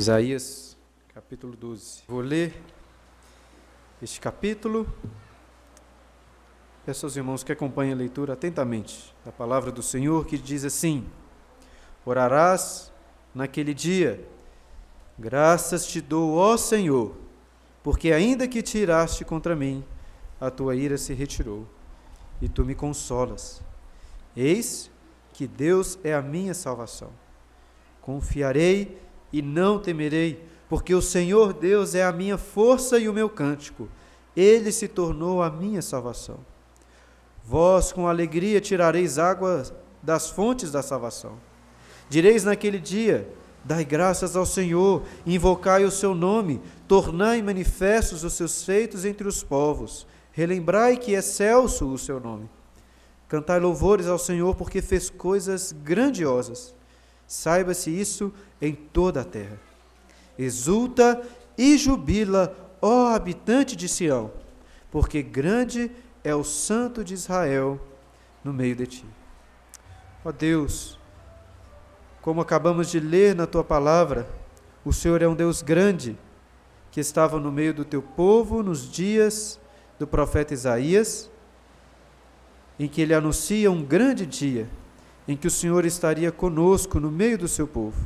Isaías, capítulo 12. Vou ler este capítulo. Peço aos irmãos que acompanhem a leitura atentamente da palavra do Senhor, que diz assim: Orarás naquele dia, graças te dou, ó Senhor, porque ainda que tiraste contra mim, a tua ira se retirou, e tu me consolas. Eis que Deus é a minha salvação. Confiarei e não temerei, porque o Senhor Deus é a minha força e o meu cântico. Ele se tornou a minha salvação. Vós com alegria tirareis água das fontes da salvação. Direis naquele dia: Dai graças ao Senhor, invocai o seu nome, tornai manifestos os seus feitos entre os povos. Relembrai que é celso o seu nome. Cantai louvores ao Senhor, porque fez coisas grandiosas. Saiba-se isso em toda a terra. Exulta e jubila, ó habitante de Sião, porque grande é o Santo de Israel no meio de ti. Ó Deus, como acabamos de ler na tua palavra, o Senhor é um Deus grande, que estava no meio do teu povo nos dias do profeta Isaías, em que ele anuncia um grande dia, em que o Senhor estaria conosco no meio do seu povo.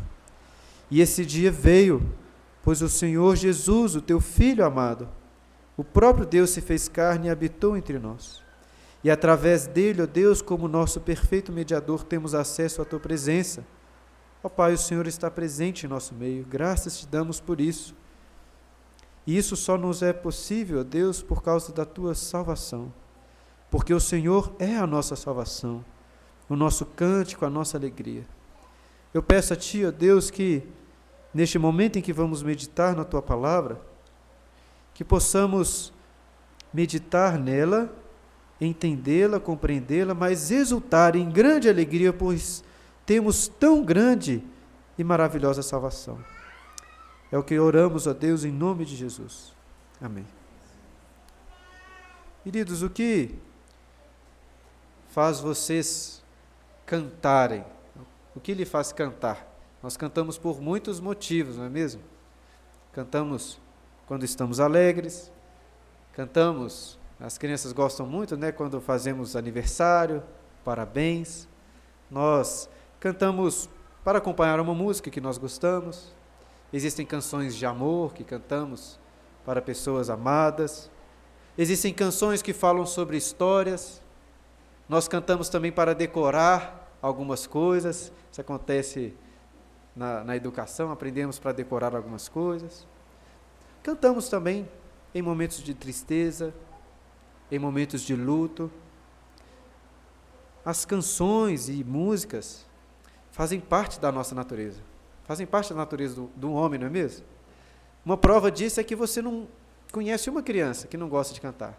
E esse dia veio, pois o Senhor Jesus, o teu Filho amado, o próprio Deus se fez carne e habitou entre nós. E através dele, ó Deus, como nosso perfeito mediador, temos acesso à tua presença. Ó Pai, o Senhor está presente em nosso meio, graças te damos por isso. E isso só nos é possível, ó Deus, por causa da tua salvação. Porque o Senhor é a nossa salvação, o nosso cântico, a nossa alegria. Eu peço a Ti, ó Deus, que neste momento em que vamos meditar na Tua palavra, que possamos meditar nela, entendê-la, compreendê-la, mas exultar em grande alegria, pois temos tão grande e maravilhosa salvação. É o que oramos a Deus em nome de Jesus. Amém. Queridos, o que faz vocês cantarem o que lhe faz cantar? Nós cantamos por muitos motivos, não é mesmo? Cantamos quando estamos alegres, cantamos, as crianças gostam muito, né, quando fazemos aniversário, parabéns. Nós cantamos para acompanhar uma música que nós gostamos. Existem canções de amor que cantamos para pessoas amadas. Existem canções que falam sobre histórias. Nós cantamos também para decorar algumas coisas. Isso acontece na, na educação, aprendemos para decorar algumas coisas. Cantamos também em momentos de tristeza, em momentos de luto. As canções e músicas fazem parte da nossa natureza, fazem parte da natureza do, do homem, não é mesmo? Uma prova disso é que você não conhece uma criança que não gosta de cantar.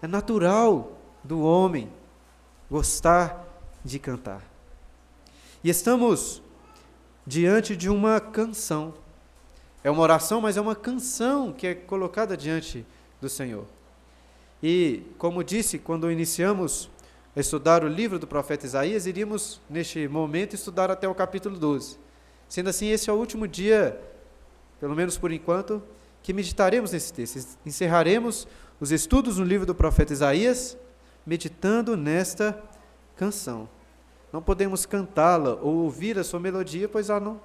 É natural do homem gostar de cantar. E estamos diante de uma canção. É uma oração, mas é uma canção que é colocada diante do Senhor. E, como disse, quando iniciamos a estudar o livro do profeta Isaías, iríamos, neste momento, estudar até o capítulo 12. Sendo assim, esse é o último dia, pelo menos por enquanto, que meditaremos nesse texto. Encerraremos os estudos no livro do profeta Isaías, meditando nesta canção. Não podemos cantá-la ou ouvir a sua melodia, pois a não,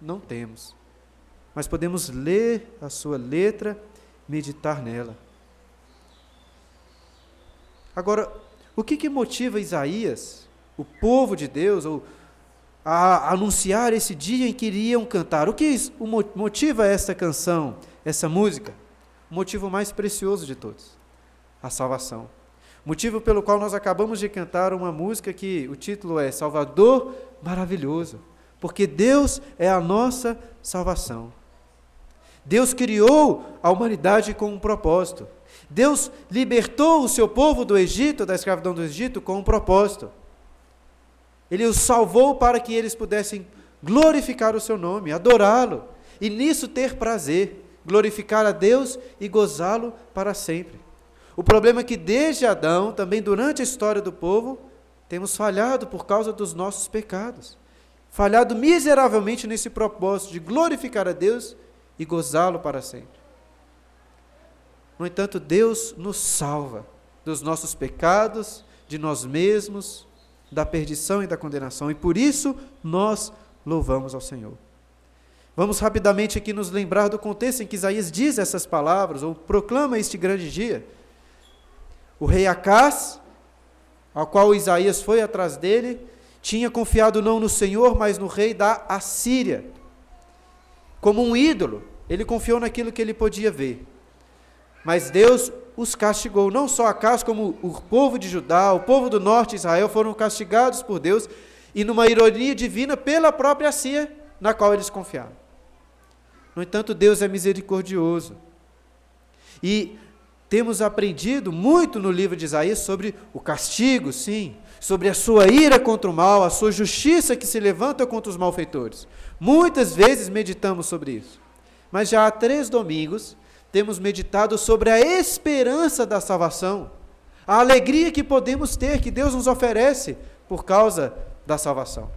não temos. Mas podemos ler a sua letra, meditar nela. Agora, o que, que motiva Isaías, o povo de Deus, ou a anunciar esse dia em que iriam cantar? O que motiva esta canção, essa música? O motivo mais precioso de todos: a salvação. Motivo pelo qual nós acabamos de cantar uma música que o título é Salvador Maravilhoso, porque Deus é a nossa salvação. Deus criou a humanidade com um propósito. Deus libertou o seu povo do Egito, da escravidão do Egito, com um propósito. Ele os salvou para que eles pudessem glorificar o seu nome, adorá-lo e nisso ter prazer, glorificar a Deus e gozá-lo para sempre. O problema é que desde Adão, também durante a história do povo, temos falhado por causa dos nossos pecados. falhado miseravelmente nesse propósito de glorificar a Deus e gozá-lo para sempre. No entanto, Deus nos salva dos nossos pecados, de nós mesmos, da perdição e da condenação, e por isso nós louvamos ao Senhor. Vamos rapidamente aqui nos lembrar do contexto em que Isaías diz essas palavras, ou proclama este grande dia. O rei Acás, ao qual Isaías foi atrás dele, tinha confiado não no Senhor, mas no rei da Assíria. Como um ídolo, ele confiou naquilo que ele podia ver. Mas Deus os castigou, não só Acas, como o povo de Judá, o povo do norte de Israel foram castigados por Deus e numa ironia divina pela própria Assíria, na qual eles confiaram. No entanto, Deus é misericordioso. E temos aprendido muito no livro de Isaías sobre o castigo, sim, sobre a sua ira contra o mal, a sua justiça que se levanta contra os malfeitores. Muitas vezes meditamos sobre isso. Mas já há três domingos temos meditado sobre a esperança da salvação, a alegria que podemos ter, que Deus nos oferece por causa da salvação.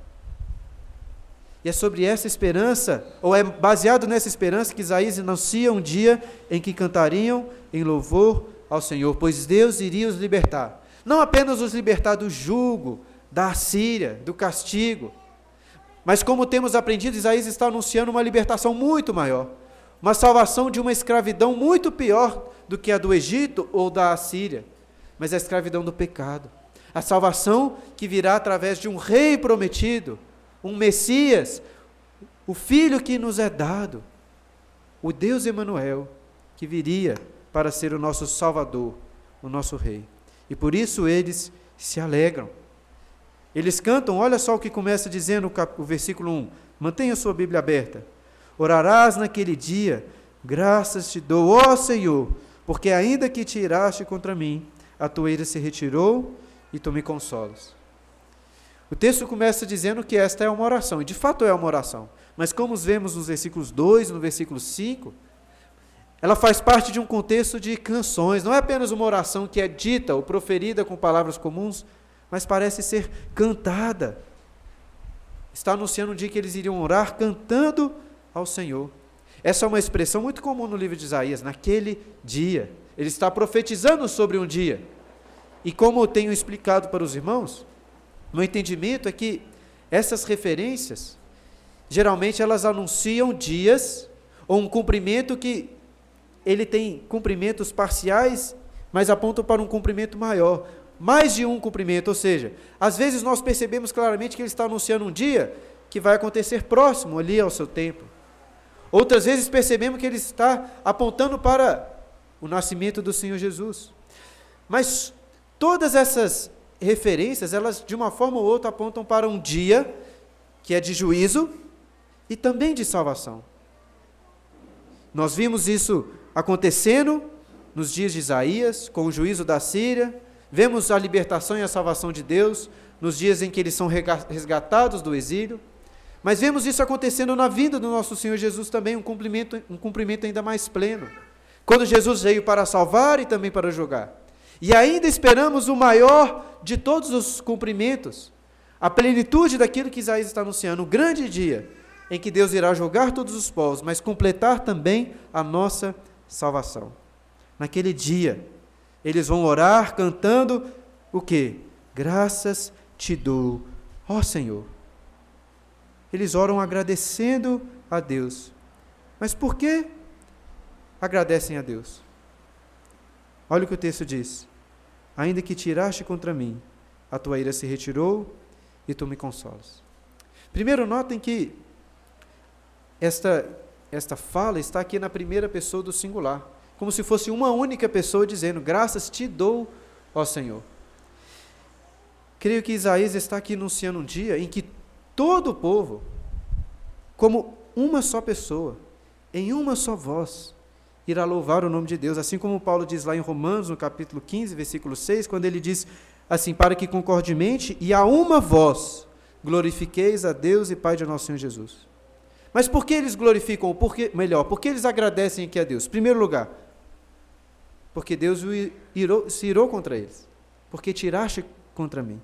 E é sobre essa esperança, ou é baseado nessa esperança, que Isaías anuncia um dia em que cantariam em louvor ao Senhor, pois Deus iria os libertar. Não apenas os libertar do jugo, da Assíria, do castigo, mas como temos aprendido, Isaías está anunciando uma libertação muito maior, uma salvação de uma escravidão muito pior do que a do Egito ou da Assíria, mas a escravidão do pecado. A salvação que virá através de um rei prometido, um Messias, o filho que nos é dado, o Deus Emanuel, que viria para ser o nosso Salvador, o nosso Rei. E por isso eles se alegram. Eles cantam, olha só o que começa dizendo o versículo 1. Mantenha sua Bíblia aberta. Orarás naquele dia, graças te dou, ó Senhor, porque ainda que tiraste contra mim, a tua ira se retirou e tu me consolas. O texto começa dizendo que esta é uma oração, e de fato é uma oração. Mas como vemos nos versículos 2 e no versículo 5, ela faz parte de um contexto de canções, não é apenas uma oração que é dita ou proferida com palavras comuns, mas parece ser cantada. Está anunciando um dia que eles iriam orar cantando ao Senhor. Essa é uma expressão muito comum no livro de Isaías, naquele dia. Ele está profetizando sobre um dia. E como eu tenho explicado para os irmãos, meu entendimento é que essas referências, geralmente elas anunciam dias ou um cumprimento que ele tem cumprimentos parciais, mas apontam para um cumprimento maior. Mais de um cumprimento, ou seja, às vezes nós percebemos claramente que ele está anunciando um dia que vai acontecer próximo ali ao seu tempo. Outras vezes percebemos que ele está apontando para o nascimento do Senhor Jesus. Mas todas essas referências, elas de uma forma ou outra apontam para um dia que é de juízo e também de salvação. Nós vimos isso acontecendo nos dias de Isaías, com o juízo da Síria, vemos a libertação e a salvação de Deus nos dias em que eles são resgatados do exílio, mas vemos isso acontecendo na vinda do nosso Senhor Jesus também, um cumprimento, um cumprimento ainda mais pleno. Quando Jesus veio para salvar e também para julgar. E ainda esperamos o maior de todos os cumprimentos, a plenitude daquilo que Isaías está anunciando, o grande dia em que Deus irá julgar todos os povos, mas completar também a nossa salvação. Naquele dia, eles vão orar cantando o que? Graças te dou, ó Senhor. Eles oram agradecendo a Deus. Mas por que agradecem a Deus? Olha o que o texto diz: Ainda que tiraste contra mim, a tua ira se retirou e tu me consolas. Primeiro, notem que esta esta fala está aqui na primeira pessoa do singular, como se fosse uma única pessoa dizendo: Graças te dou, ó Senhor. Creio que Isaías está aqui anunciando um dia em que todo o povo, como uma só pessoa, em uma só voz, irá louvar o nome de Deus, assim como Paulo diz lá em Romanos, no capítulo 15, versículo 6, quando ele diz assim: Para que concordemente e a uma voz glorifiqueis a Deus e Pai de nosso Senhor Jesus. Mas por que eles glorificam? Por que, melhor, por que eles agradecem aqui a Deus? Primeiro lugar, porque Deus irou, se irou contra eles. Porque tiraste contra mim.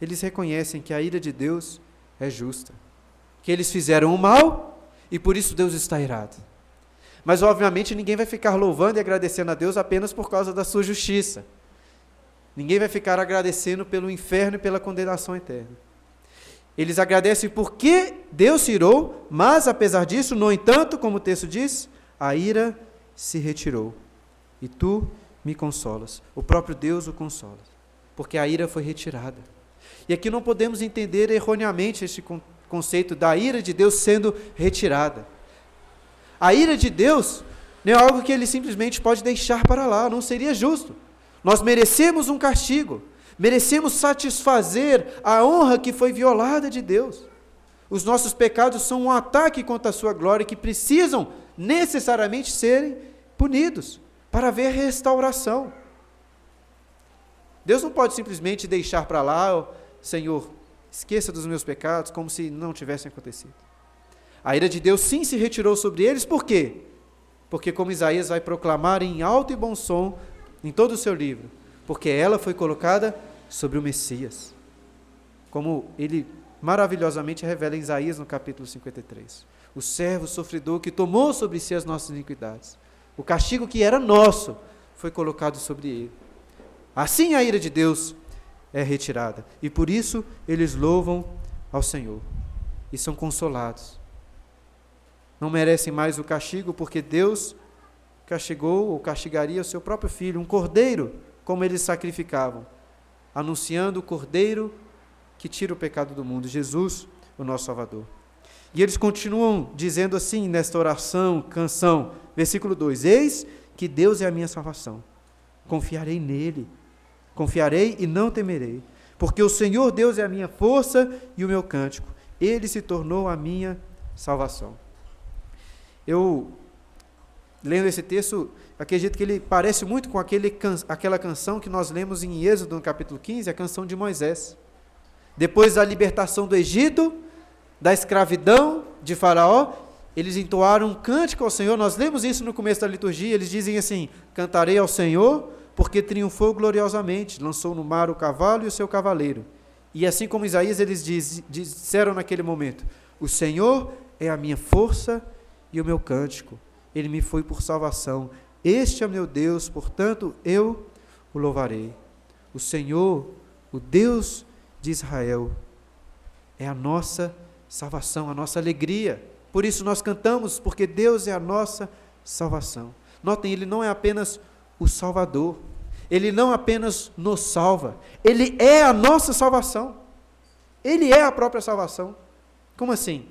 Eles reconhecem que a ira de Deus é justa. Que eles fizeram o mal e por isso Deus está irado. Mas, obviamente, ninguém vai ficar louvando e agradecendo a Deus apenas por causa da sua justiça. Ninguém vai ficar agradecendo pelo inferno e pela condenação eterna. Eles agradecem porque Deus se irou, mas apesar disso, no entanto, como o texto diz, a ira se retirou. E tu me consolas. O próprio Deus o consola. Porque a ira foi retirada. E aqui não podemos entender erroneamente este conceito da ira de Deus sendo retirada. A ira de Deus não é algo que ele simplesmente pode deixar para lá, não seria justo. Nós merecemos um castigo, merecemos satisfazer a honra que foi violada de Deus. Os nossos pecados são um ataque contra a sua glória que precisam necessariamente serem punidos para haver restauração. Deus não pode simplesmente deixar para lá, oh, Senhor, esqueça dos meus pecados, como se não tivessem acontecido. A ira de Deus sim se retirou sobre eles, por quê? Porque, como Isaías vai proclamar em alto e bom som em todo o seu livro, porque ela foi colocada sobre o Messias. Como ele maravilhosamente revela em Isaías no capítulo 53. O servo sofredor que tomou sobre si as nossas iniquidades. O castigo que era nosso foi colocado sobre ele. Assim a ira de Deus é retirada. E por isso eles louvam ao Senhor e são consolados. Não merecem mais o castigo porque Deus castigou ou castigaria o seu próprio filho, um cordeiro, como eles sacrificavam, anunciando o cordeiro que tira o pecado do mundo, Jesus, o nosso Salvador. E eles continuam dizendo assim nesta oração, canção, versículo 2: Eis que Deus é a minha salvação, confiarei nele, confiarei e não temerei, porque o Senhor Deus é a minha força e o meu cântico, ele se tornou a minha salvação. Eu lendo esse texto, acredito que ele parece muito com aquele, aquela canção que nós lemos em Êxodo, no capítulo 15, a canção de Moisés. Depois da libertação do Egito, da escravidão de Faraó, eles entoaram um cântico ao Senhor. Nós lemos isso no começo da liturgia. Eles dizem assim: Cantarei ao Senhor, porque triunfou gloriosamente, lançou no mar o cavalo e o seu cavaleiro. E assim como Isaías, eles diz, disseram naquele momento: O Senhor é a minha força e o meu cântico ele me foi por salvação. Este é meu Deus, portanto eu o louvarei. O Senhor, o Deus de Israel, é a nossa salvação, a nossa alegria. Por isso nós cantamos, porque Deus é a nossa salvação. Notem, Ele não é apenas o Salvador, Ele não apenas nos salva, Ele é a nossa salvação. Ele é a própria salvação. Como assim?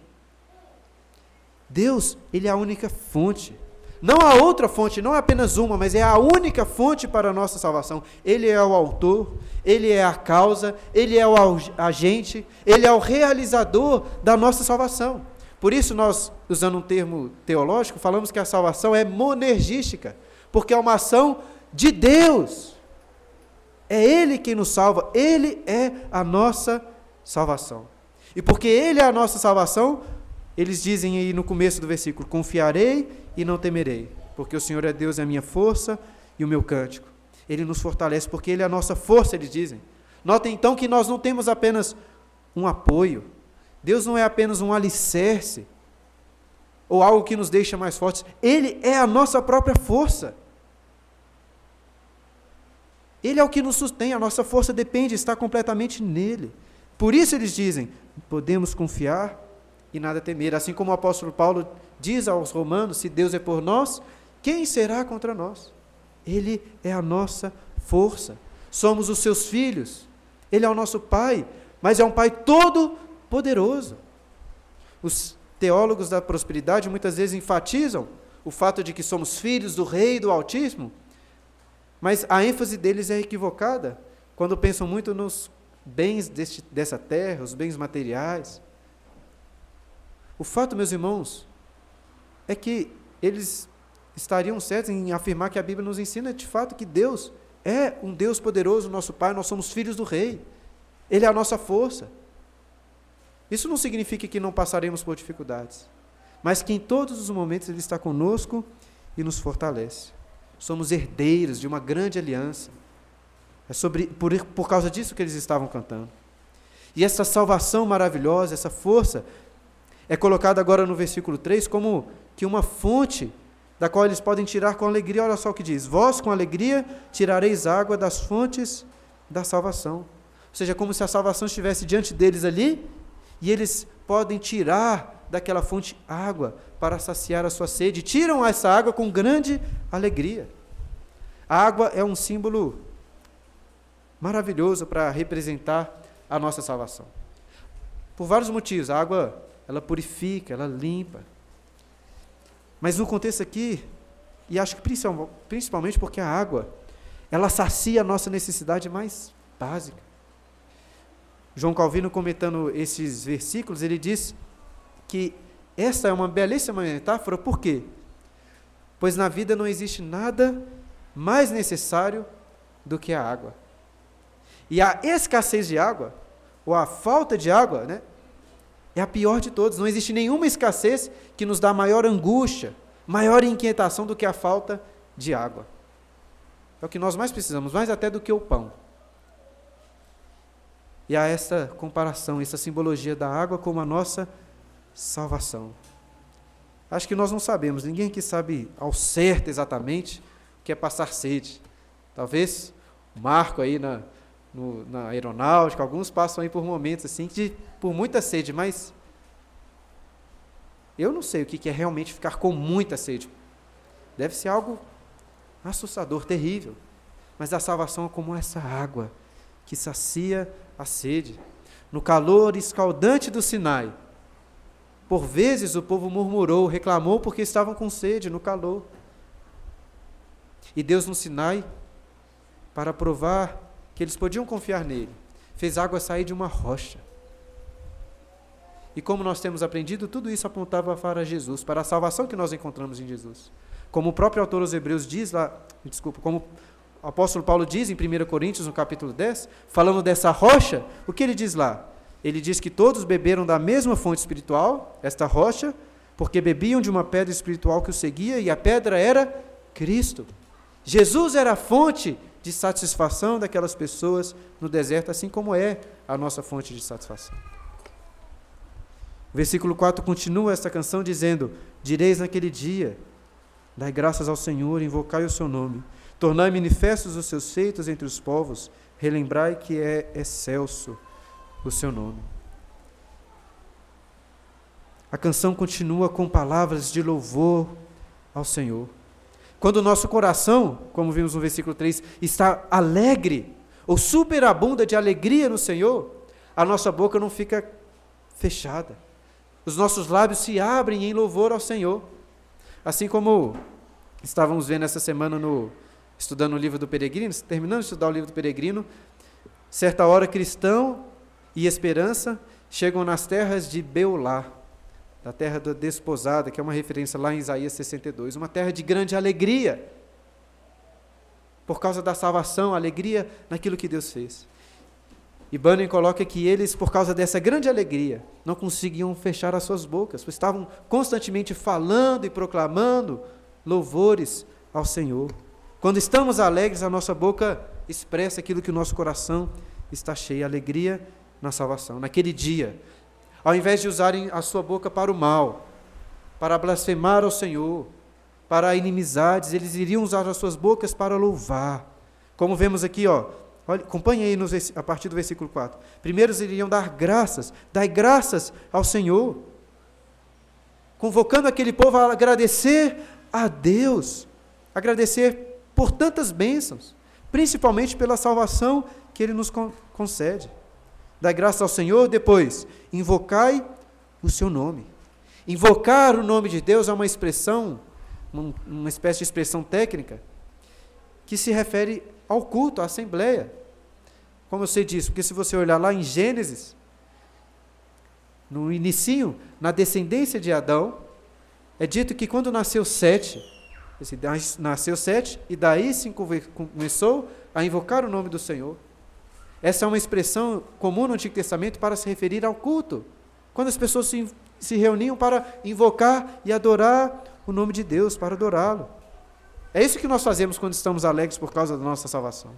Deus, Ele é a única fonte. Não há outra fonte, não é apenas uma, mas é a única fonte para a nossa salvação. Ele é o autor, ele é a causa, ele é o agente, ele é o realizador da nossa salvação. Por isso, nós, usando um termo teológico, falamos que a salvação é monergística, porque é uma ação de Deus. É Ele quem nos salva, Ele é a nossa salvação. E porque Ele é a nossa salvação, eles dizem aí no começo do versículo: Confiarei e não temerei, porque o Senhor é Deus, é a minha força e o meu cântico. Ele nos fortalece porque Ele é a nossa força, eles dizem. Notem então que nós não temos apenas um apoio, Deus não é apenas um alicerce ou algo que nos deixa mais fortes, Ele é a nossa própria força. Ele é o que nos sustém, a nossa força depende, está completamente nele. Por isso eles dizem: podemos confiar e nada temer. Assim como o apóstolo Paulo diz aos romanos: se Deus é por nós, quem será contra nós? Ele é a nossa força. Somos os seus filhos. Ele é o nosso pai, mas é um pai todo poderoso. Os teólogos da prosperidade muitas vezes enfatizam o fato de que somos filhos do rei do Altíssimo, mas a ênfase deles é equivocada quando pensam muito nos bens deste, dessa terra, os bens materiais. O fato, meus irmãos, é que eles estariam certos em afirmar que a Bíblia nos ensina de fato que Deus é um Deus poderoso, nosso Pai, nós somos filhos do Rei. Ele é a nossa força. Isso não significa que não passaremos por dificuldades, mas que em todos os momentos Ele está conosco e nos fortalece. Somos herdeiros de uma grande aliança. É sobre, por, por causa disso que eles estavam cantando. E essa salvação maravilhosa, essa força, é colocada agora no versículo 3 como que uma fonte da qual eles podem tirar com alegria. Olha só o que diz: Vós com alegria tirareis água das fontes da salvação. Ou seja, como se a salvação estivesse diante deles ali, e eles podem tirar daquela fonte água para saciar a sua sede. Tiram essa água com grande alegria. A água é um símbolo maravilhoso para representar a nossa salvação. Por vários motivos. A água, ela purifica, ela limpa. Mas no contexto aqui, e acho que principalmente porque a água, ela sacia a nossa necessidade mais básica. João Calvino, comentando esses versículos, ele diz que esta é uma belíssima metáfora, por quê? Pois na vida não existe nada mais necessário do que a água. E a escassez de água, ou a falta de água, né, é a pior de todas. Não existe nenhuma escassez que nos dá maior angústia, maior inquietação do que a falta de água. É o que nós mais precisamos, mais até do que o pão. E há essa comparação, essa simbologia da água como a nossa salvação. Acho que nós não sabemos, ninguém aqui sabe ao certo exatamente o que é passar sede. Talvez Marco aí na, no, na aeronáutica, alguns passam aí por momentos assim, de, por muita sede, mas eu não sei o que é realmente ficar com muita sede. Deve ser algo assustador, terrível. Mas a salvação é como essa água que sacia a sede. No calor escaldante do Sinai, por vezes o povo murmurou, reclamou porque estavam com sede no calor. E Deus no Sinai, para provar que eles podiam confiar nele, fez água sair de uma rocha. E como nós temos aprendido, tudo isso apontava para Jesus, para a salvação que nós encontramos em Jesus. Como o próprio autor aos Hebreus diz lá, desculpa, como o apóstolo Paulo diz em 1 Coríntios, no capítulo 10, falando dessa rocha, o que ele diz lá? Ele diz que todos beberam da mesma fonte espiritual, esta rocha, porque bebiam de uma pedra espiritual que o seguia, e a pedra era Cristo. Jesus era a fonte de satisfação daquelas pessoas no deserto, assim como é a nossa fonte de satisfação. O versículo 4 continua esta canção dizendo: Direis naquele dia, dai graças ao Senhor, invocai o seu nome Tornai manifestos os seus feitos entre os povos, relembrai que é excelso o seu nome. A canção continua com palavras de louvor ao Senhor. Quando o nosso coração, como vimos no versículo 3, está alegre, ou superabunda de alegria no Senhor, a nossa boca não fica fechada. Os nossos lábios se abrem em louvor ao Senhor. Assim como estávamos vendo essa semana no estudando o livro do Peregrino, terminando de estudar o livro do Peregrino, certa hora cristão e esperança chegam nas terras de Beulá, da terra da desposada, que é uma referência lá em Isaías 62, uma terra de grande alegria, por causa da salvação, alegria naquilo que Deus fez. E Bunyan coloca que eles, por causa dessa grande alegria, não conseguiam fechar as suas bocas, pois estavam constantemente falando e proclamando louvores ao Senhor. Quando estamos alegres, a nossa boca expressa aquilo que o nosso coração está cheio, alegria na salvação. Naquele dia, ao invés de usarem a sua boca para o mal, para blasfemar ao Senhor, para inimizades, eles iriam usar as suas bocas para louvar. Como vemos aqui, ó, olha, acompanhe aí nos, a partir do versículo 4. Primeiro eles iriam dar graças, dai graças ao Senhor, convocando aquele povo a agradecer a Deus, agradecer por tantas bênçãos, principalmente pela salvação que Ele nos concede. Dá graça ao Senhor, depois, invocai o seu nome. Invocar o nome de Deus é uma expressão, uma espécie de expressão técnica, que se refere ao culto, à assembleia. Como eu sei disso? Porque se você olhar lá em Gênesis, no início, na descendência de Adão, é dito que quando nasceu Sete, nasceu Sete, e daí se começou a invocar o nome do Senhor. Essa é uma expressão comum no Antigo Testamento para se referir ao culto. Quando as pessoas se, se reuniam para invocar e adorar o nome de Deus, para adorá-lo. É isso que nós fazemos quando estamos alegres por causa da nossa salvação.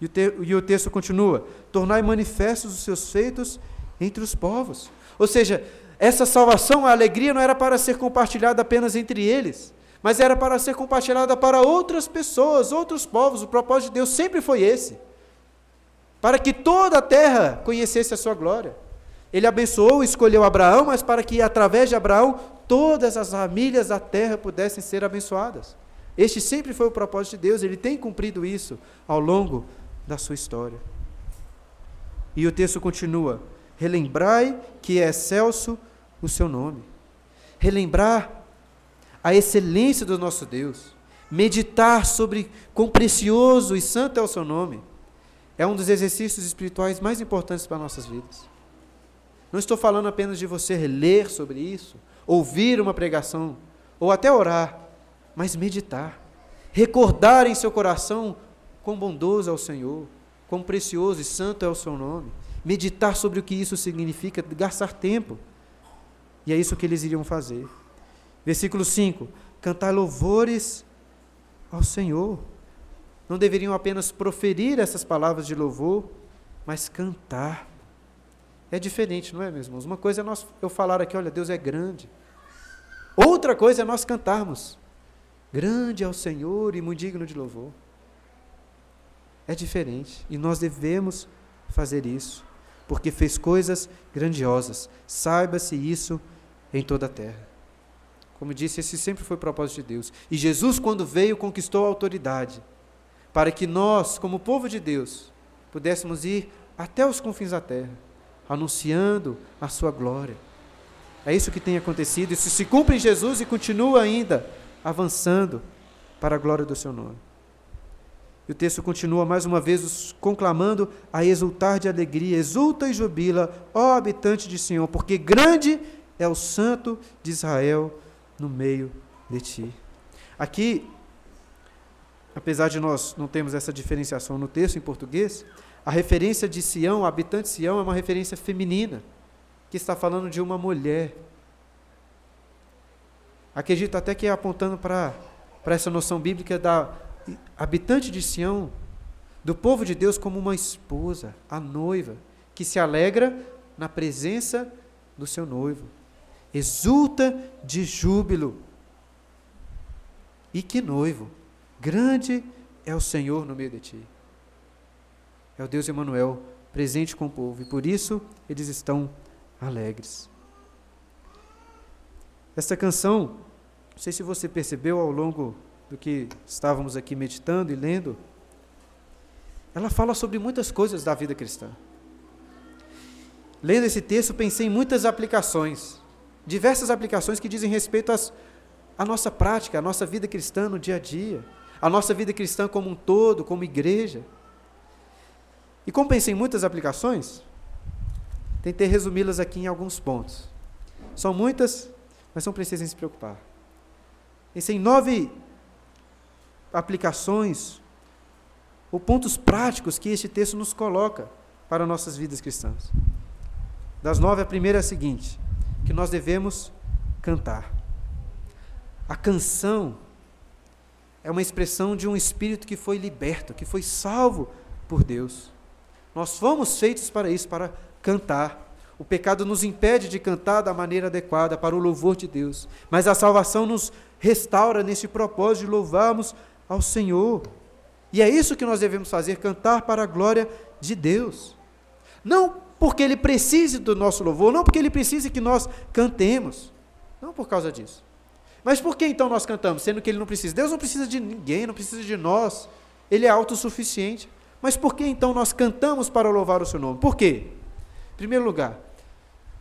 E o, te, e o texto continua: tornai manifestos os seus feitos entre os povos. Ou seja, essa salvação, a alegria, não era para ser compartilhada apenas entre eles, mas era para ser compartilhada para outras pessoas, outros povos. O propósito de Deus sempre foi esse: para que toda a terra conhecesse a sua glória. Ele abençoou e escolheu Abraão, mas para que através de Abraão todas as famílias da terra pudessem ser abençoadas. Este sempre foi o propósito de Deus, ele tem cumprido isso ao longo da sua história. E o texto continua: relembrai que é excelso o seu nome. Relembrar a excelência do nosso Deus. Meditar sobre quão precioso e santo é o seu nome. É um dos exercícios espirituais mais importantes para nossas vidas. Não estou falando apenas de você ler sobre isso, ouvir uma pregação, ou até orar, mas meditar. Recordar em seu coração quão bondoso é o Senhor, quão precioso e santo é o seu nome. Meditar sobre o que isso significa, gastar tempo. E é isso que eles iriam fazer. Versículo 5: Cantar louvores ao Senhor. Não deveriam apenas proferir essas palavras de louvor, mas cantar. É diferente, não é, meus irmãos? Uma coisa é nós, eu falar aqui, olha, Deus é grande. Outra coisa é nós cantarmos. Grande é o Senhor e muito digno de louvor. É diferente. E nós devemos fazer isso, porque fez coisas grandiosas. Saiba-se isso em toda a terra. Como disse, esse sempre foi o propósito de Deus. E Jesus, quando veio, conquistou a autoridade, para que nós, como povo de Deus, pudéssemos ir até os confins da terra anunciando a sua glória. É isso que tem acontecido. Isso se cumpre em Jesus e continua ainda avançando para a glória do seu nome. E o texto continua mais uma vez os conclamando a exultar de alegria. Exulta e jubila, ó habitante de Senhor, porque grande é o santo de Israel no meio de ti. Aqui, apesar de nós não termos essa diferenciação no texto em português, a referência de Sião, habitante de Sião, é uma referência feminina, que está falando de uma mulher. Acredito até que é apontando para, essa noção bíblica da habitante de Sião, do povo de Deus, como uma esposa, a noiva, que se alegra na presença do seu noivo. Exulta de júbilo. E que noivo! Grande é o Senhor no meio de ti é o Deus Emanuel presente com o povo, e por isso eles estão alegres. Esta canção, não sei se você percebeu ao longo do que estávamos aqui meditando e lendo, ela fala sobre muitas coisas da vida cristã. Lendo esse texto, pensei em muitas aplicações, diversas aplicações que dizem respeito às, à nossa prática, à nossa vida cristã no dia a dia, à nossa vida cristã como um todo, como igreja. E como pensei em muitas aplicações, tentei resumi-las aqui em alguns pontos. São muitas, mas não precisem se preocupar. Pensei em nove aplicações ou pontos práticos que este texto nos coloca para nossas vidas cristãs. Das nove, a primeira é a seguinte: que nós devemos cantar. A canção é uma expressão de um espírito que foi liberto, que foi salvo por Deus. Nós fomos feitos para isso, para cantar. O pecado nos impede de cantar da maneira adequada para o louvor de Deus, mas a salvação nos restaura nesse propósito de louvarmos ao Senhor. E é isso que nós devemos fazer, cantar para a glória de Deus. Não porque ele precise do nosso louvor, não porque ele precise que nós cantemos. Não por causa disso. Mas por que então nós cantamos, sendo que ele não precisa? Deus não precisa de ninguém, não precisa de nós. Ele é autossuficiente. Mas por que então nós cantamos para louvar o seu nome? Por quê? Em primeiro lugar,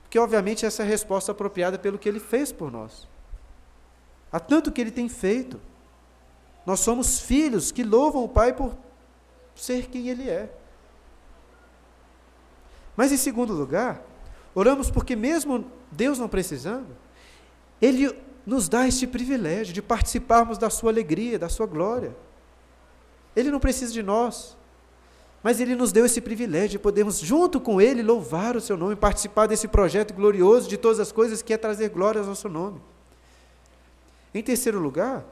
porque obviamente essa é a resposta apropriada pelo que ele fez por nós. Há tanto que ele tem feito. Nós somos filhos que louvam o Pai por ser quem ele é. Mas em segundo lugar, oramos porque mesmo Deus não precisando, ele nos dá este privilégio de participarmos da sua alegria, da sua glória. Ele não precisa de nós. Mas Ele nos deu esse privilégio de podermos, junto com Ele, louvar o Seu nome, participar desse projeto glorioso de todas as coisas que é trazer glórias ao Seu nome. Em terceiro lugar,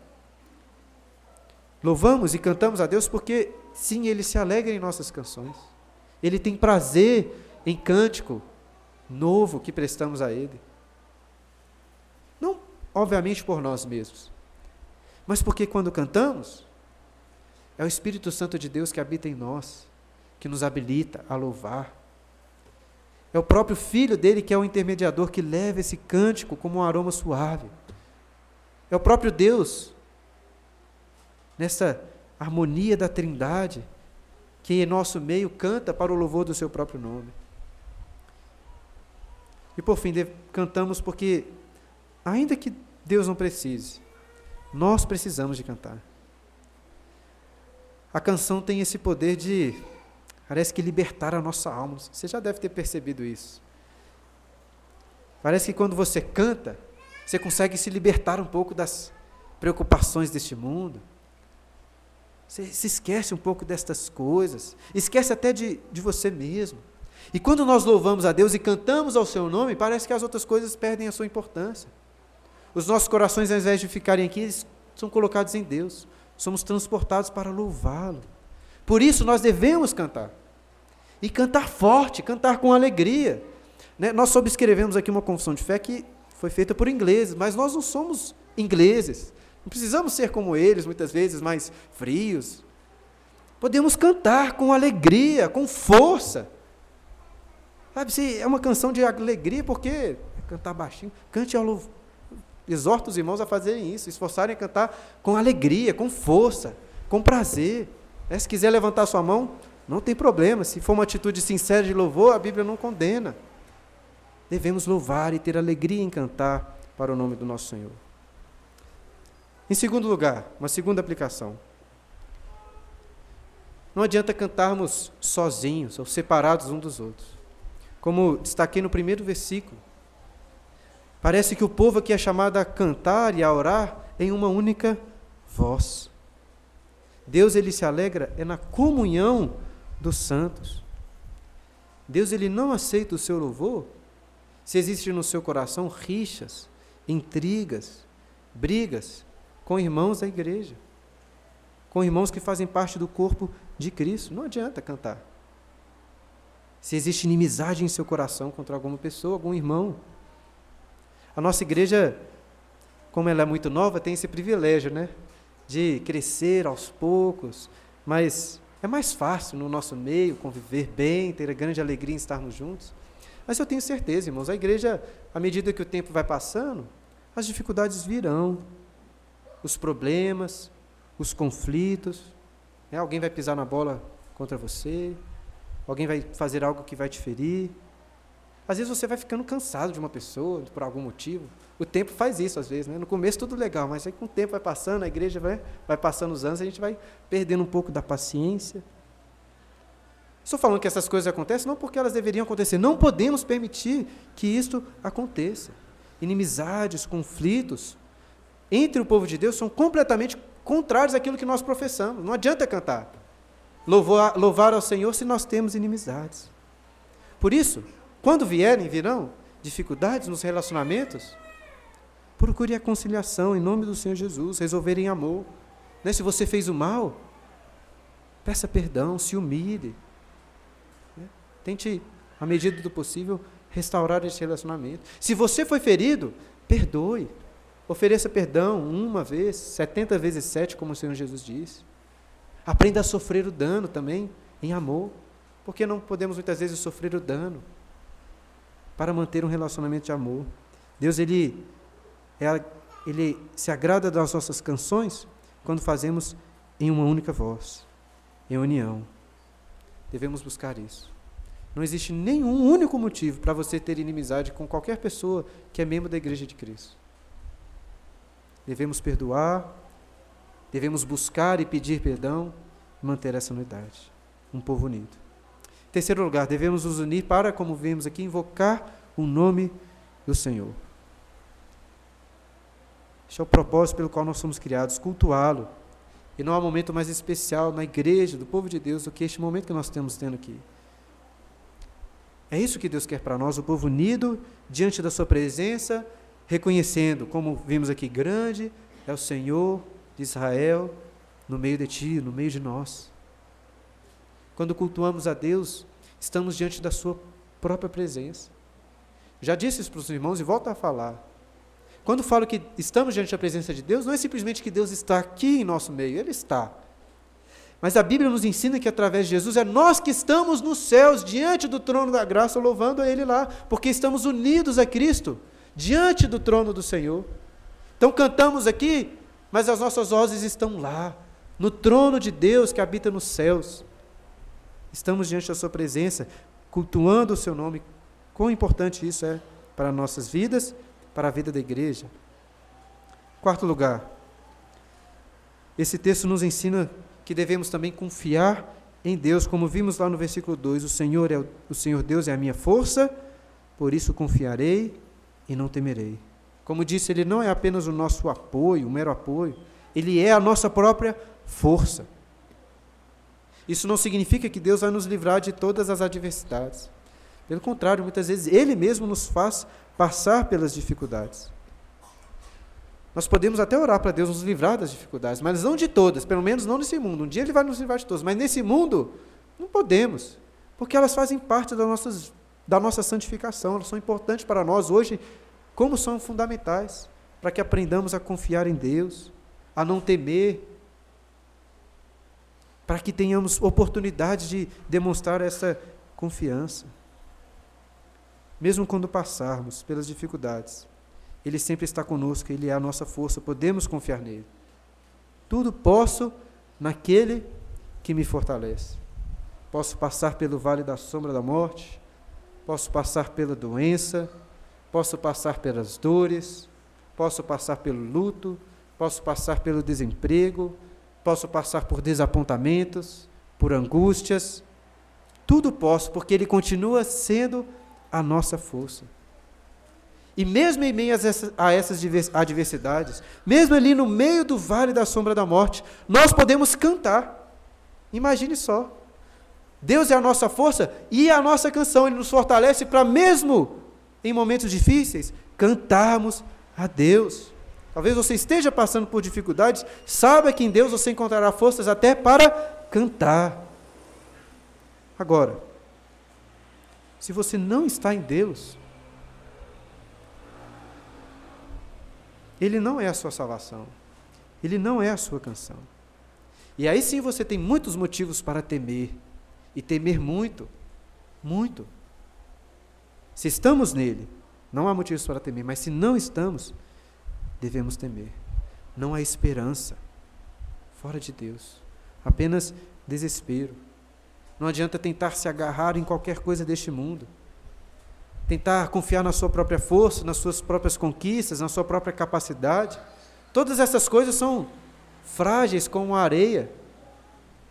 Louvamos e cantamos a Deus porque, sim, Ele se alegra em nossas canções. Ele tem prazer em cântico novo que prestamos a Ele. Obviamente, por nós mesmos, mas porque quando cantamos, é o Espírito Santo de Deus que habita em nós, que nos habilita a louvar. É o próprio Filho dele que é o intermediador que leva esse cântico como um aroma suave. É o próprio Deus, nessa harmonia da Trindade, que em nosso meio canta para o louvor do seu próprio nome. E por fim, cantamos porque, ainda que Deus não precise, nós precisamos de cantar. A canção tem esse poder de, parece que libertar a nossa alma. Você já deve ter percebido isso. Parece que quando você canta, você consegue se libertar um pouco das preocupações deste mundo. Você se esquece um pouco destas coisas, esquece até de, de você mesmo. E quando nós louvamos a Deus e cantamos ao seu nome, parece que as outras coisas perdem a sua importância. Os nossos corações, ao invés de ficarem aqui, são colocados em Deus. Somos transportados para louvá-lo. Por isso nós devemos cantar. E cantar forte, cantar com alegria. Né? Nós subscrevemos aqui uma confissão de fé que foi feita por ingleses, mas nós não somos ingleses. Não precisamos ser como eles, muitas vezes mais frios. Podemos cantar com alegria, com força. Sabe, se é uma canção de alegria, porque cantar baixinho, cante ao louvor. Exorta os irmãos a fazerem isso, esforçarem a cantar com alegria, com força, com prazer. É, se quiser levantar sua mão, não tem problema. Se for uma atitude sincera de louvor, a Bíblia não condena. Devemos louvar e ter alegria em cantar para o nome do nosso Senhor. Em segundo lugar, uma segunda aplicação. Não adianta cantarmos sozinhos ou separados uns dos outros. Como destaquei no primeiro versículo, parece que o povo aqui é chamado a cantar e a orar em uma única voz. Deus ele se alegra é na comunhão dos santos. Deus ele não aceita o seu louvor se existe no seu coração rixas, intrigas, brigas com irmãos da igreja, com irmãos que fazem parte do corpo de Cristo. Não adianta cantar se existe inimizade em seu coração contra alguma pessoa, algum irmão. A nossa igreja, como ela é muito nova, tem esse privilégio, né? De crescer aos poucos, mas é mais fácil no nosso meio conviver bem, ter a grande alegria em estarmos juntos. Mas eu tenho certeza, irmãos, a igreja, à medida que o tempo vai passando, as dificuldades virão, os problemas, os conflitos. Né? Alguém vai pisar na bola contra você, alguém vai fazer algo que vai te ferir. Às vezes você vai ficando cansado de uma pessoa por algum motivo. O tempo faz isso às vezes, né? No começo tudo legal, mas aí com o tempo vai passando, a igreja vai, vai passando os anos, a gente vai perdendo um pouco da paciência. Estou falando que essas coisas acontecem não porque elas deveriam acontecer. Não podemos permitir que isto aconteça. Inimizades, conflitos entre o povo de Deus são completamente contrários àquilo que nós professamos. Não adianta cantar louvar, louvar ao Senhor se nós temos inimizades. Por isso, quando vierem, virão dificuldades nos relacionamentos, procure a conciliação em nome do Senhor Jesus, resolver em amor. Né? Se você fez o mal, peça perdão, se humilhe. Né? Tente, à medida do possível, restaurar esse relacionamento. Se você foi ferido, perdoe. Ofereça perdão uma vez, setenta vezes sete, como o Senhor Jesus disse. Aprenda a sofrer o dano também em amor. Porque não podemos muitas vezes sofrer o dano para manter um relacionamento de amor. Deus ele é, ele se agrada das nossas canções quando fazemos em uma única voz, em união. Devemos buscar isso. Não existe nenhum único motivo para você ter inimizade com qualquer pessoa que é membro da Igreja de Cristo. Devemos perdoar, Devemos buscar e pedir perdão e manter essa unidade. Um povo unido. Terceiro lugar, devemos nos unir para, como vemos aqui, invocar o nome do Senhor. Este é o propósito pelo qual nós somos criados, cultuá-lo. E não há momento mais especial na igreja, do povo de Deus, do que este momento que nós estamos tendo aqui. É isso que Deus quer para nós, o povo unido diante da Sua presença, reconhecendo, como vimos aqui, grande é o Senhor, de Israel no meio de ti, no meio de nós. Quando cultuamos a Deus, estamos diante da Sua própria presença. Já disse isso para os irmãos e volto a falar. Quando falo que estamos diante da presença de Deus, não é simplesmente que Deus está aqui em nosso meio, Ele está. Mas a Bíblia nos ensina que através de Jesus é nós que estamos nos céus, diante do trono da graça, louvando a Ele lá, porque estamos unidos a Cristo, diante do trono do Senhor. Então cantamos aqui, mas as nossas vozes estão lá, no trono de Deus que habita nos céus. Estamos diante da Sua presença, cultuando o Seu nome. Quão importante isso é para nossas vidas, para a vida da igreja. Quarto lugar, esse texto nos ensina que devemos também confiar em Deus, como vimos lá no versículo 2: O Senhor é o, Senhor Deus é a minha força, por isso confiarei e não temerei. Como disse, ele não é apenas o nosso apoio, o mero apoio, ele é a nossa própria força. Isso não significa que Deus vai nos livrar de todas as adversidades. Pelo contrário, muitas vezes Ele mesmo nos faz passar pelas dificuldades. Nós podemos até orar para Deus nos livrar das dificuldades, mas não de todas, pelo menos não nesse mundo. Um dia Ele vai nos livrar de todas, mas nesse mundo não podemos, porque elas fazem parte das nossas, da nossa santificação, elas são importantes para nós hoje, como são fundamentais, para que aprendamos a confiar em Deus, a não temer, para que tenhamos oportunidade de demonstrar essa confiança. Mesmo quando passarmos pelas dificuldades, ele sempre está conosco, Ele é a nossa força, podemos confiar nele. Tudo posso naquele que me fortalece. Posso passar pelo vale da sombra da morte, posso passar pela doença, posso passar pelas dores, posso passar pelo luto, posso passar pelo desemprego, posso passar por desapontamentos, por angústias. Tudo posso, porque Ele continua sendo a nossa força. E mesmo em meio a essas adversidades, mesmo ali no meio do vale da sombra da morte, nós podemos cantar. Imagine só. Deus é a nossa força e a nossa canção, Ele nos fortalece para, mesmo em momentos difíceis, cantarmos a Deus. Talvez você esteja passando por dificuldades, saiba que em Deus você encontrará forças até para cantar. Agora, se você não está em Deus, Ele não é a sua salvação. Ele não é a sua canção. E aí sim você tem muitos motivos para temer. E temer muito. Muito. Se estamos nele, não há motivos para temer, mas se não estamos, devemos temer. Não há esperança fora de Deus, apenas desespero. Não adianta tentar se agarrar em qualquer coisa deste mundo tentar confiar na sua própria força, nas suas próprias conquistas, na sua própria capacidade. Todas essas coisas são frágeis como a areia,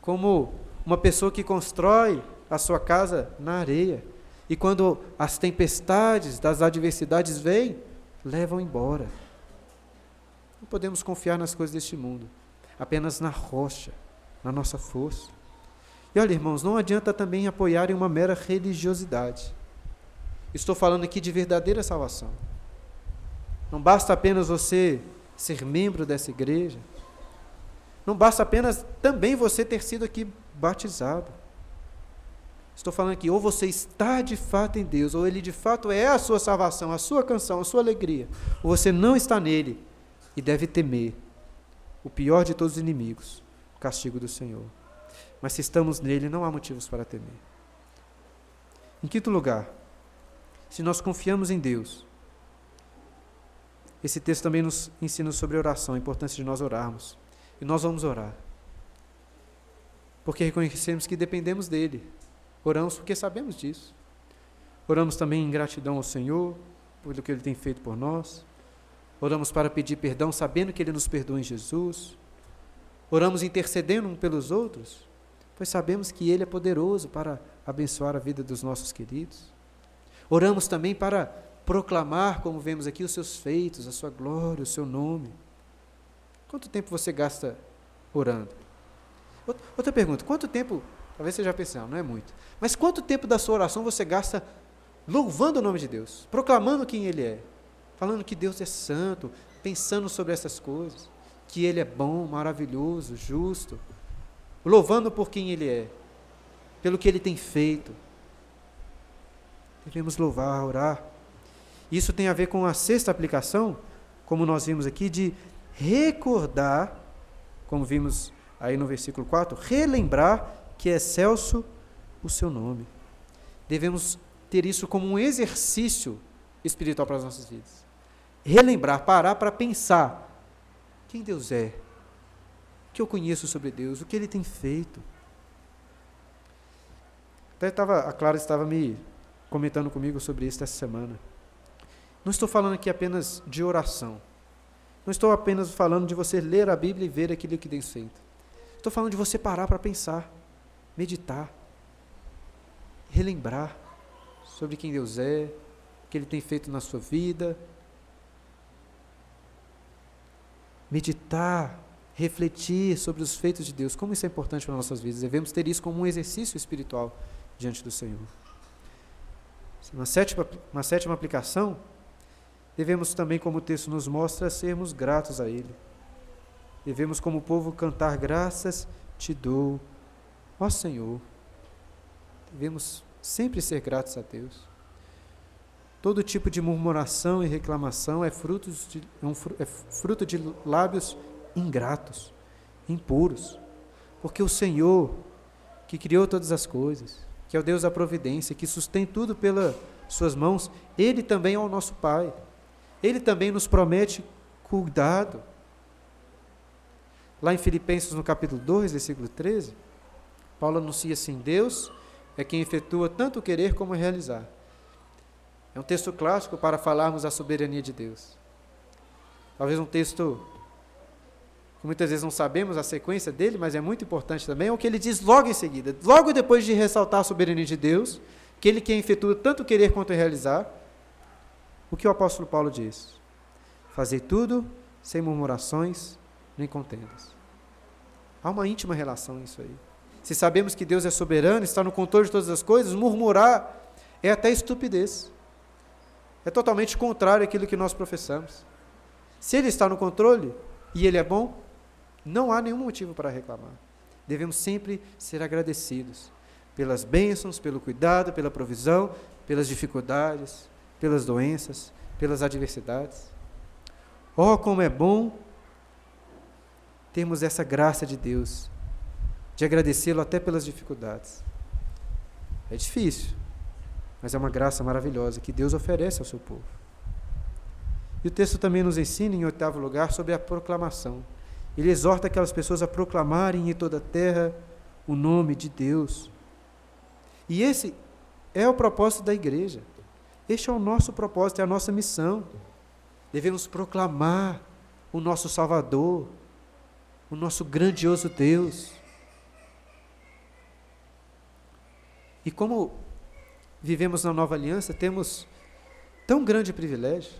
como uma pessoa que constrói a sua casa na areia. E quando as tempestades das adversidades vêm, levam embora. Não podemos confiar nas coisas deste mundo, apenas na rocha, na nossa força. E olha, irmãos, não adianta também apoiar em uma mera religiosidade. Estou falando aqui de verdadeira salvação. Não basta apenas você ser membro dessa igreja. Não basta apenas também você ter sido aqui batizado. Estou falando aqui, ou você está de fato em Deus, ou Ele de fato é a sua salvação, a sua canção, a sua alegria, ou você não está nele e deve temer o pior de todos os inimigos, o castigo do Senhor. Mas se estamos nele, não há motivos para temer. Em quinto lugar, se nós confiamos em Deus. Esse texto também nos ensina sobre oração, a importância de nós orarmos. E nós vamos orar. Porque reconhecemos que dependemos dele. Oramos porque sabemos disso. Oramos também em gratidão ao Senhor por o que ele tem feito por nós. Oramos para pedir perdão, sabendo que ele nos perdoa em Jesus. Oramos intercedendo um pelos outros, pois sabemos que ele é poderoso para abençoar a vida dos nossos queridos. Oramos também para proclamar, como vemos aqui, os seus feitos, a sua glória, o seu nome. Quanto tempo você gasta orando? Outra pergunta: quanto tempo, talvez você já pensou, não é muito, mas quanto tempo da sua oração você gasta louvando o nome de Deus, proclamando quem Ele é, falando que Deus é santo, pensando sobre essas coisas, que Ele é bom, maravilhoso, justo, louvando por quem Ele é, pelo que Ele tem feito. Devemos louvar, orar. Isso tem a ver com a sexta aplicação, como nós vimos aqui, de recordar, como vimos aí no versículo 4, relembrar que é excelso o seu nome. Devemos ter isso como um exercício espiritual para as nossas vidas. Relembrar, parar para pensar quem Deus é, o que eu conheço sobre Deus, o que Ele tem feito. Até estava, a Clara estava me comentando comigo sobre isso essa semana. Não estou falando aqui apenas de oração. Não estou apenas falando de você ler a Bíblia e ver aquilo que tem feito. Estou falando de você parar para pensar, meditar, relembrar sobre quem Deus é, que Ele tem feito na sua vida. Meditar, refletir sobre os feitos de Deus, como isso é importante para nossas vidas. Devemos ter isso como um exercício espiritual diante do Senhor. Uma sétima, uma sétima aplicação, devemos também, como o texto nos mostra, sermos gratos a Ele. Devemos, como povo, cantar graças te dou, ó Senhor. Devemos sempre ser gratos a Deus. Todo tipo de murmuração e reclamação é, fruto de, é, é fruto de lábios ingratos, impuros. Porque o Senhor, que criou todas as coisas, que é o Deus da providência, que sustém tudo pelas suas mãos, Ele também é o nosso Pai. Ele também nos promete cuidado. Lá em Filipenses, no capítulo 2, versículo 13, Paulo anuncia assim: Deus é quem efetua tanto o querer como o realizar. É um texto clássico para falarmos da soberania de Deus. Talvez um texto que muitas vezes não sabemos a sequência dele, mas é muito importante também, é o que ele diz logo em seguida. Logo depois de ressaltar a soberania de Deus, que ele quem efetua tanto querer quanto realizar, o que o apóstolo Paulo diz? Fazer tudo sem murmurações nem contendas. Há uma íntima relação nisso aí. Se sabemos que Deus é soberano, está no controle de todas as coisas, murmurar é até estupidez. É totalmente contrário àquilo que nós professamos. Se Ele está no controle e Ele é bom, não há nenhum motivo para reclamar. Devemos sempre ser agradecidos pelas bênçãos, pelo cuidado, pela provisão, pelas dificuldades, pelas doenças, pelas adversidades. Oh, como é bom termos essa graça de Deus, de agradecê-lo até pelas dificuldades. É difícil, mas é uma graça maravilhosa que Deus oferece ao seu povo. E o texto também nos ensina, em oitavo lugar, sobre a proclamação. Ele exorta aquelas pessoas a proclamarem em toda a terra o nome de Deus. E esse é o propósito da igreja. Este é o nosso propósito, é a nossa missão. Devemos proclamar o nosso Salvador, o nosso grandioso Deus. E como vivemos na nova aliança, temos tão grande privilégio,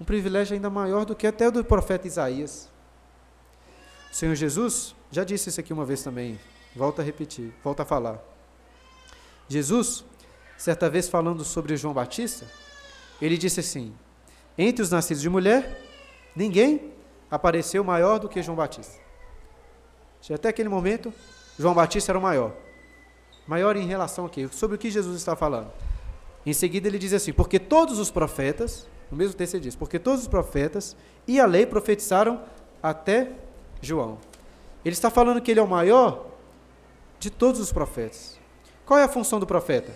um privilégio ainda maior do que até o do profeta Isaías. O Senhor Jesus já disse isso aqui uma vez também, volta a repetir, volta a falar. Jesus, certa vez falando sobre João Batista, ele disse assim: Entre os nascidos de mulher, ninguém apareceu maior do que João Batista. Até aquele momento, João Batista era o maior. Maior em relação a quê? Sobre o que Jesus está falando. Em seguida ele diz assim: Porque todos os profetas, no mesmo texto ele diz, porque todos os profetas e a lei profetizaram até João. Ele está falando que ele é o maior de todos os profetas. Qual é a função do profeta?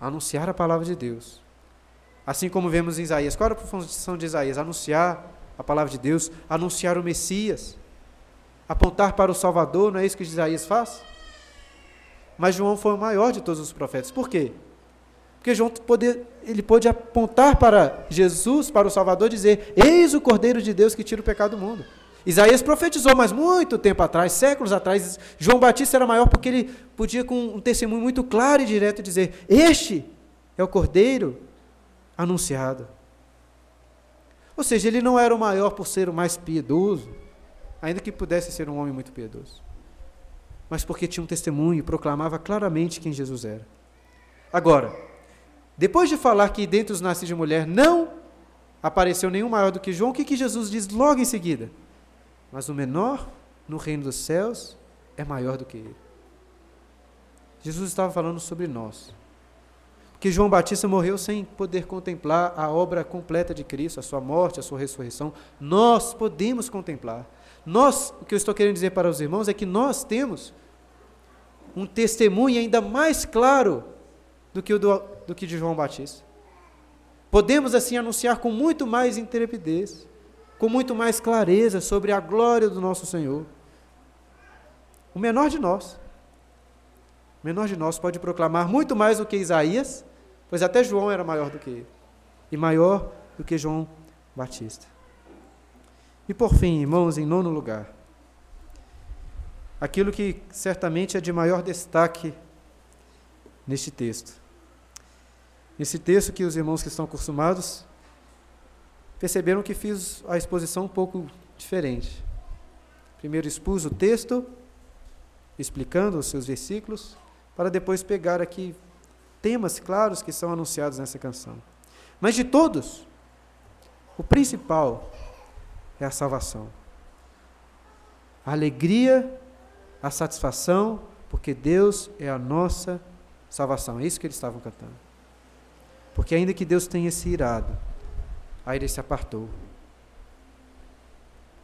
Anunciar a palavra de Deus. Assim como vemos em Isaías. Qual era a função de Isaías? Anunciar a palavra de Deus, anunciar o Messias, apontar para o Salvador, não é isso que Isaías faz? Mas João foi o maior de todos os profetas. Por quê? Porque João pode, ele pôde apontar para Jesus, para o Salvador, dizer: Eis o Cordeiro de Deus que tira o pecado do mundo. Isaías profetizou, mas muito tempo atrás, séculos atrás, João Batista era maior porque ele podia, com um testemunho muito claro e direto, dizer: Este é o Cordeiro anunciado. Ou seja, ele não era o maior por ser o mais piedoso, ainda que pudesse ser um homem muito piedoso, mas porque tinha um testemunho e proclamava claramente quem Jesus era. Agora, depois de falar que dentre os nascidos de mulher não apareceu nenhum maior do que João, o que, que Jesus diz logo em seguida? mas o menor no reino dos céus é maior do que ele. Jesus estava falando sobre nós. Que João Batista morreu sem poder contemplar a obra completa de Cristo, a sua morte, a sua ressurreição. Nós podemos contemplar. Nós, o que eu estou querendo dizer para os irmãos é que nós temos um testemunho ainda mais claro do que o do, do que de João Batista. Podemos assim anunciar com muito mais intrepidez, com muito mais clareza sobre a glória do nosso Senhor. O menor de nós, o menor de nós pode proclamar muito mais do que Isaías, pois até João era maior do que ele, e maior do que João Batista. E por fim, irmãos, em nono lugar, aquilo que certamente é de maior destaque neste texto. Nesse texto que os irmãos que estão acostumados perceberam que fiz a exposição um pouco diferente. Primeiro expus o texto, explicando os seus versículos, para depois pegar aqui temas claros que são anunciados nessa canção. Mas de todos, o principal é a salvação. A alegria, a satisfação, porque Deus é a nossa salvação. É isso que eles estavam cantando. Porque ainda que Deus tenha se irado, aí ele se apartou.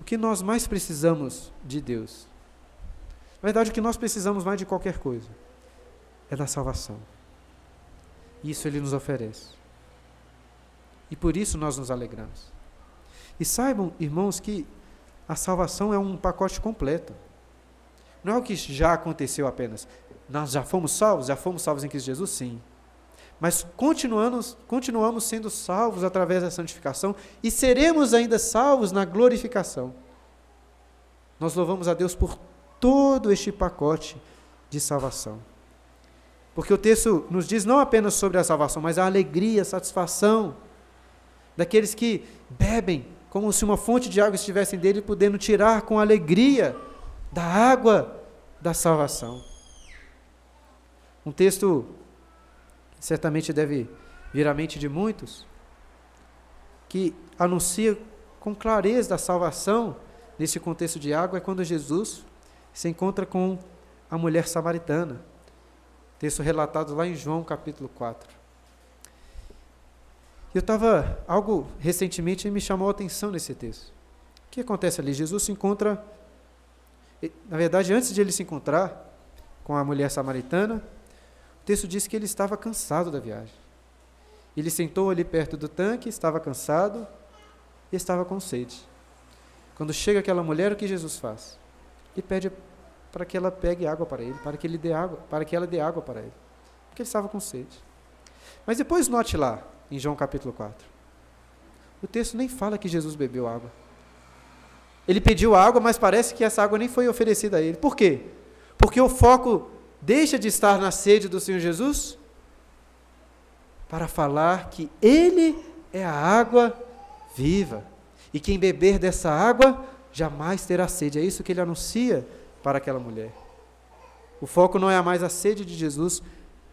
O que nós mais precisamos de Deus? Na verdade, o que nós precisamos mais de qualquer coisa é da salvação. Isso ele nos oferece. E por isso nós nos alegramos. E saibam, irmãos, que a salvação é um pacote completo. Não é o que já aconteceu apenas. Nós já fomos salvos? Já fomos salvos em Cristo Jesus? Sim. Mas continuamos, continuamos sendo salvos através da santificação e seremos ainda salvos na glorificação. Nós louvamos a Deus por todo este pacote de salvação. Porque o texto nos diz não apenas sobre a salvação, mas a alegria, a satisfação daqueles que bebem como se uma fonte de água estivesse dele, podendo tirar com alegria da água da salvação. Um texto que certamente deve vir à mente de muitos, que anuncia com clareza a salvação nesse contexto de água, é quando Jesus se encontra com a mulher samaritana. Texto relatado lá em João capítulo 4. Eu estava, algo recentemente me chamou a atenção nesse texto. O que acontece ali? Jesus se encontra, na verdade, antes de ele se encontrar com a mulher samaritana, o texto diz que ele estava cansado da viagem. Ele sentou ali perto do tanque, estava cansado e estava com sede. Quando chega aquela mulher, o que Jesus faz? Ele pede para que ela pegue água para ele, para que ele dê água, para que ela dê água para ele, porque ele estava com sede. Mas depois note lá, em João capítulo 4. O texto nem fala que Jesus bebeu água. Ele pediu água, mas parece que essa água nem foi oferecida a ele. Por quê? Porque o foco deixa de estar na sede do Senhor Jesus para falar que Ele é a água viva. E quem beber dessa água jamais terá sede. É isso que ele anuncia para aquela mulher. O foco não é mais a sede de Jesus,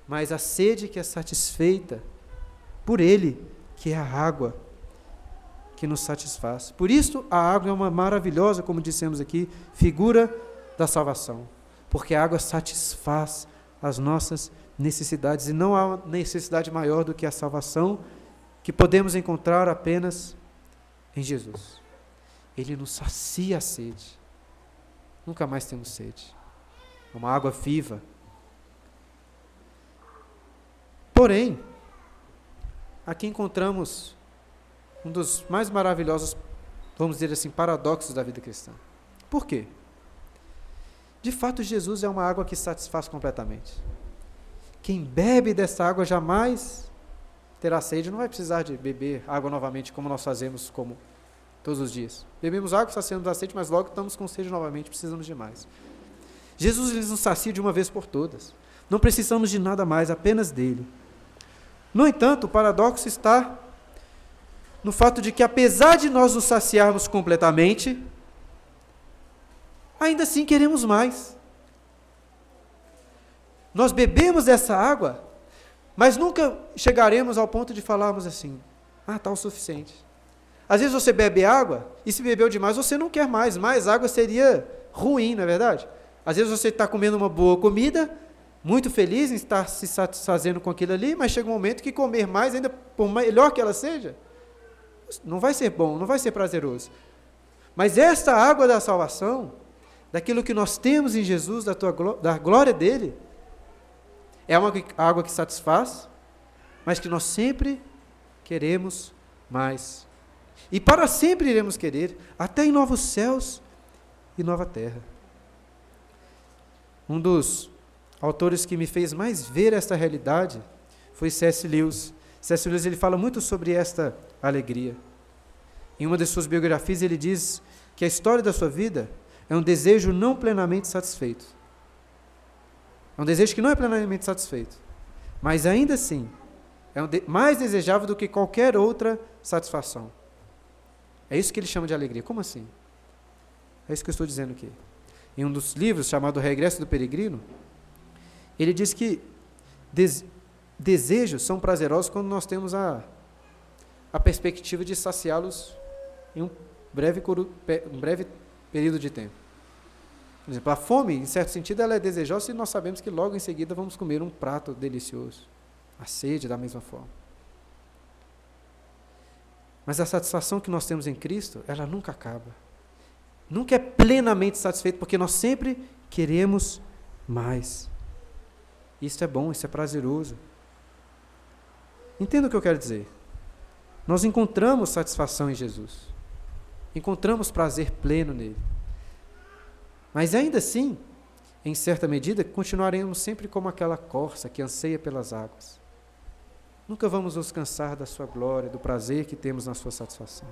mas a sede que é satisfeita por Ele, que é a água que nos satisfaz. Por isso, a água é uma maravilhosa, como dissemos aqui, figura da salvação, porque a água satisfaz as nossas necessidades e não há necessidade maior do que a salvação que podemos encontrar apenas em Jesus. Ele nos sacia a sede. Nunca mais temos sede. É uma água viva. Porém, aqui encontramos um dos mais maravilhosos, vamos dizer assim, paradoxos da vida cristã. Por quê? De fato, Jesus é uma água que satisfaz completamente. Quem bebe dessa água jamais terá sede, não vai precisar de beber água novamente, como nós fazemos como todos os dias. Bebemos água, saciamos a sede, mas logo estamos com sede novamente, precisamos de mais. Jesus nos sacia de uma vez por todas. Não precisamos de nada mais, apenas dele. No entanto, o paradoxo está no fato de que, apesar de nós nos saciarmos completamente, ainda assim queremos mais. Nós bebemos dessa água, mas nunca chegaremos ao ponto de falarmos assim: ah, está o suficiente. Às vezes você bebe água e se bebeu demais você não quer mais. Mais água seria ruim, não é verdade? Às vezes você está comendo uma boa comida, muito feliz em estar se satisfazendo com aquilo ali, mas chega um momento que comer mais, ainda por melhor que ela seja, não vai ser bom, não vai ser prazeroso. Mas esta água da salvação, daquilo que nós temos em Jesus, da, tua, da glória dele, é uma água que satisfaz, mas que nós sempre queremos mais. E para sempre iremos querer, até em novos céus e nova terra. Um dos autores que me fez mais ver esta realidade foi C.S. Lewis. C.S. Lewis ele fala muito sobre esta alegria. Em uma de suas biografias ele diz que a história da sua vida é um desejo não plenamente satisfeito. É um desejo que não é plenamente satisfeito, mas ainda assim é um de mais desejável do que qualquer outra satisfação. É isso que ele chama de alegria. Como assim? É isso que eu estou dizendo aqui. Em um dos livros chamado Regresso do Peregrino, ele diz que desejos são prazerosos quando nós temos a, a perspectiva de saciá-los em um breve, um breve período de tempo. Por exemplo, a fome, em certo sentido, ela é desejosa e nós sabemos que logo em seguida vamos comer um prato delicioso. A sede, da mesma forma. Mas a satisfação que nós temos em Cristo, ela nunca acaba. Nunca é plenamente satisfeito, porque nós sempre queremos mais. Isso é bom, isso é prazeroso. Entenda o que eu quero dizer. Nós encontramos satisfação em Jesus. Encontramos prazer pleno nele. Mas ainda assim, em certa medida, continuaremos sempre como aquela corça que anseia pelas águas. Nunca vamos nos cansar da sua glória, do prazer que temos na sua satisfação.